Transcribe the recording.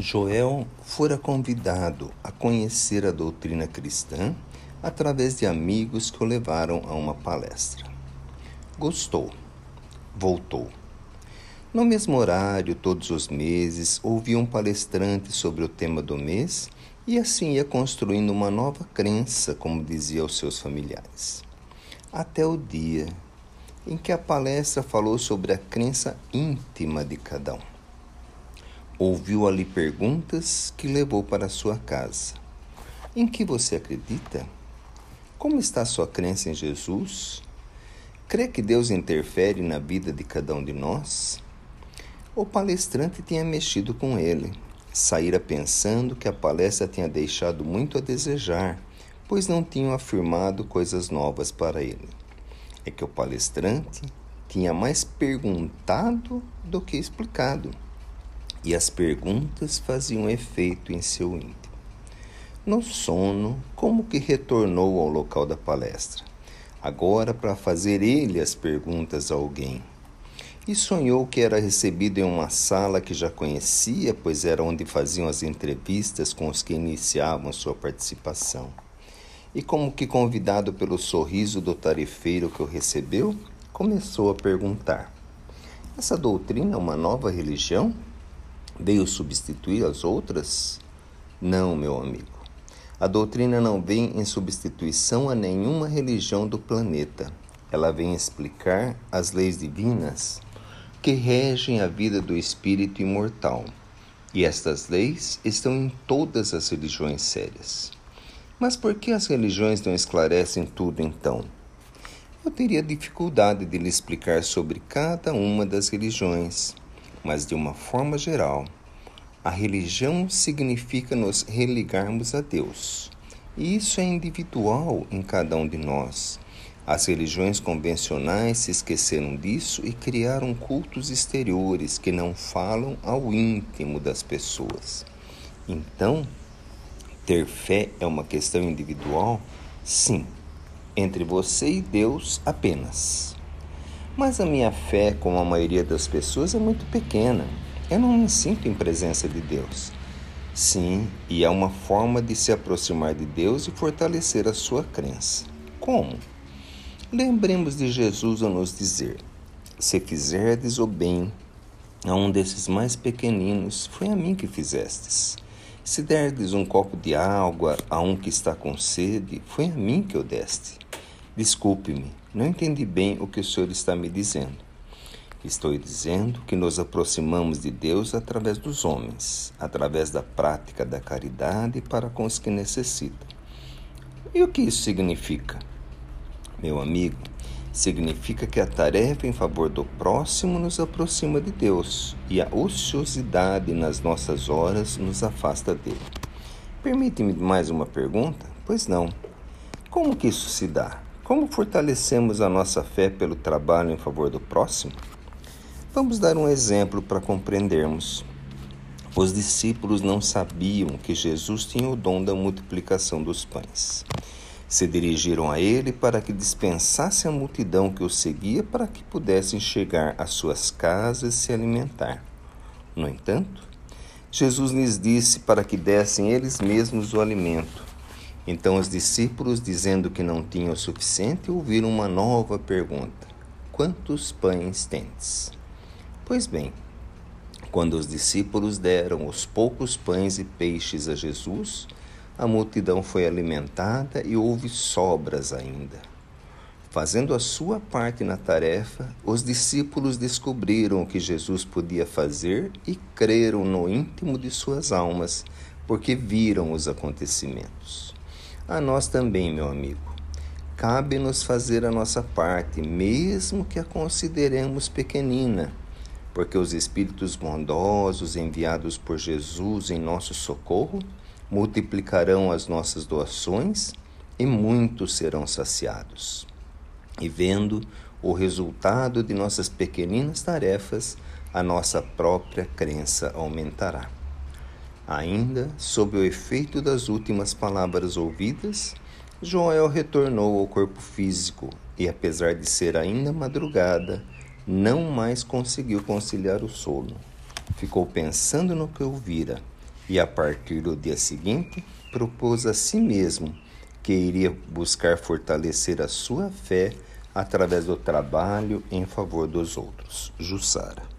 Joel fora convidado a conhecer a doutrina cristã através de amigos que o levaram a uma palestra. Gostou, voltou. No mesmo horário, todos os meses, ouvia um palestrante sobre o tema do mês e assim ia construindo uma nova crença, como dizia aos seus familiares. Até o dia em que a palestra falou sobre a crença íntima de cada um. Ouviu ali perguntas que levou para sua casa. Em que você acredita? Como está sua crença em Jesus? Crê que Deus interfere na vida de cada um de nós? O palestrante tinha mexido com ele. Saíra pensando que a palestra tinha deixado muito a desejar, pois não tinham afirmado coisas novas para ele. É que o palestrante tinha mais perguntado do que explicado, e as perguntas faziam efeito em seu íntimo. No sono, como que retornou ao local da palestra, agora para fazer ele as perguntas a alguém. E sonhou que era recebido em uma sala que já conhecia, pois era onde faziam as entrevistas com os que iniciavam sua participação. E como que convidado pelo sorriso do tarefeiro que o recebeu, começou a perguntar: Essa doutrina é uma nova religião? Veio substituir as outras? Não, meu amigo. A doutrina não vem em substituição a nenhuma religião do planeta. Ela vem explicar as leis divinas que regem a vida do espírito imortal. E estas leis estão em todas as religiões sérias. Mas por que as religiões não esclarecem tudo então? Eu teria dificuldade de lhe explicar sobre cada uma das religiões, mas de uma forma geral, a religião significa nos religarmos a Deus. E isso é individual em cada um de nós. As religiões convencionais se esqueceram disso e criaram cultos exteriores que não falam ao íntimo das pessoas. Então, ter fé é uma questão individual? Sim, entre você e Deus apenas. Mas a minha fé, como a maioria das pessoas, é muito pequena. Eu não me sinto em presença de Deus. Sim, e é uma forma de se aproximar de Deus e fortalecer a sua crença. Como? Lembremos de Jesus a nos dizer: Se fizerdes o bem a um desses mais pequeninos, foi a mim que fizestes. Se derdes um copo de água a um que está com sede, foi a mim que o deste. Desculpe-me, não entendi bem o que o senhor está me dizendo. Estou dizendo que nos aproximamos de Deus através dos homens, através da prática da caridade para com os que necessitam. E o que isso significa? Meu amigo, significa que a tarefa em favor do próximo nos aproxima de Deus e a ociosidade nas nossas horas nos afasta dele. Permite-me mais uma pergunta? Pois não. Como que isso se dá? Como fortalecemos a nossa fé pelo trabalho em favor do próximo? Vamos dar um exemplo para compreendermos. Os discípulos não sabiam que Jesus tinha o dom da multiplicação dos pães. Se dirigiram a ele para que dispensasse a multidão que o seguia para que pudessem chegar às suas casas e se alimentar. No entanto, Jesus lhes disse para que dessem eles mesmos o alimento. Então os discípulos, dizendo que não tinham o suficiente, ouviram uma nova pergunta: Quantos pães tendes? Pois bem, quando os discípulos deram os poucos pães e peixes a Jesus, a multidão foi alimentada e houve sobras ainda. Fazendo a sua parte na tarefa, os discípulos descobriram o que Jesus podia fazer e creram no íntimo de suas almas, porque viram os acontecimentos. A nós também, meu amigo, cabe-nos fazer a nossa parte, mesmo que a consideremos pequenina porque os Espíritos bondosos enviados por Jesus em nosso socorro multiplicarão as nossas doações e muitos serão saciados. E vendo o resultado de nossas pequeninas tarefas, a nossa própria crença aumentará. Ainda sob o efeito das últimas palavras ouvidas, Joel retornou ao corpo físico e, apesar de ser ainda madrugada, não mais conseguiu conciliar o sono. Ficou pensando no que ouvira e, a partir do dia seguinte, propôs a si mesmo que iria buscar fortalecer a sua fé através do trabalho em favor dos outros. Jussara.